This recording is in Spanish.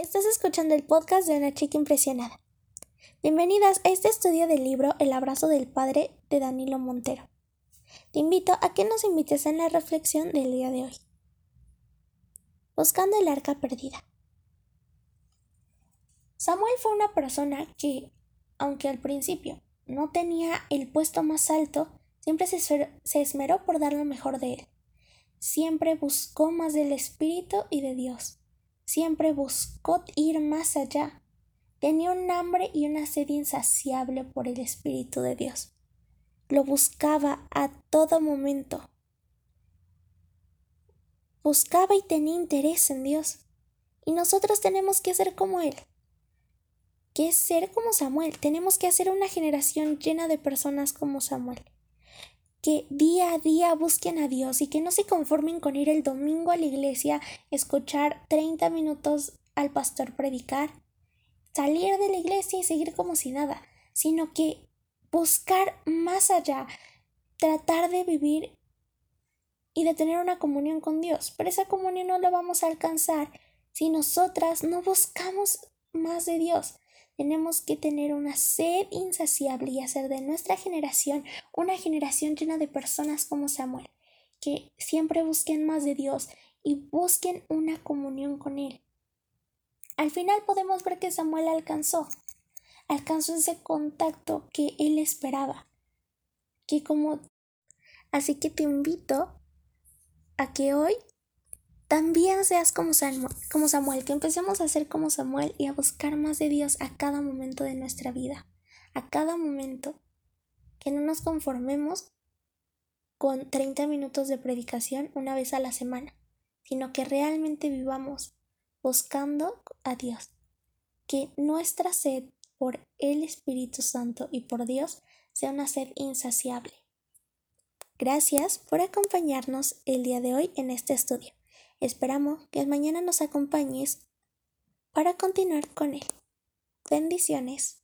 Estás escuchando el podcast de una chica impresionada. Bienvenidas a este estudio del libro El abrazo del padre de Danilo Montero. Te invito a que nos invites en la reflexión del día de hoy. Buscando el arca perdida. Samuel fue una persona que, aunque al principio no tenía el puesto más alto, siempre se esmeró por dar lo mejor de él. Siempre buscó más del Espíritu y de Dios Siempre buscó ir más allá. Tenía un hambre y una sed insaciable por el Espíritu de Dios. Lo buscaba a todo momento. Buscaba y tenía interés en Dios. Y nosotros tenemos que ser como Él. ¿Qué ser como Samuel? Tenemos que hacer una generación llena de personas como Samuel que día a día busquen a Dios y que no se conformen con ir el domingo a la iglesia, escuchar 30 minutos al pastor predicar, salir de la iglesia y seguir como si nada, sino que buscar más allá, tratar de vivir y de tener una comunión con Dios. Pero esa comunión no la vamos a alcanzar si nosotras no buscamos más de Dios. Tenemos que tener una sed insaciable y hacer de nuestra generación una generación llena de personas como Samuel, que siempre busquen más de Dios y busquen una comunión con Él. Al final podemos ver que Samuel alcanzó, alcanzó ese contacto que él esperaba, que como... Así que te invito a que hoy también seas como Samuel, como Samuel, que empecemos a ser como Samuel y a buscar más de Dios a cada momento de nuestra vida, a cada momento, que no nos conformemos con 30 minutos de predicación una vez a la semana, sino que realmente vivamos buscando a Dios, que nuestra sed por el Espíritu Santo y por Dios sea una sed insaciable. Gracias por acompañarnos el día de hoy en este estudio. Esperamos que mañana nos acompañes para continuar con él. Bendiciones.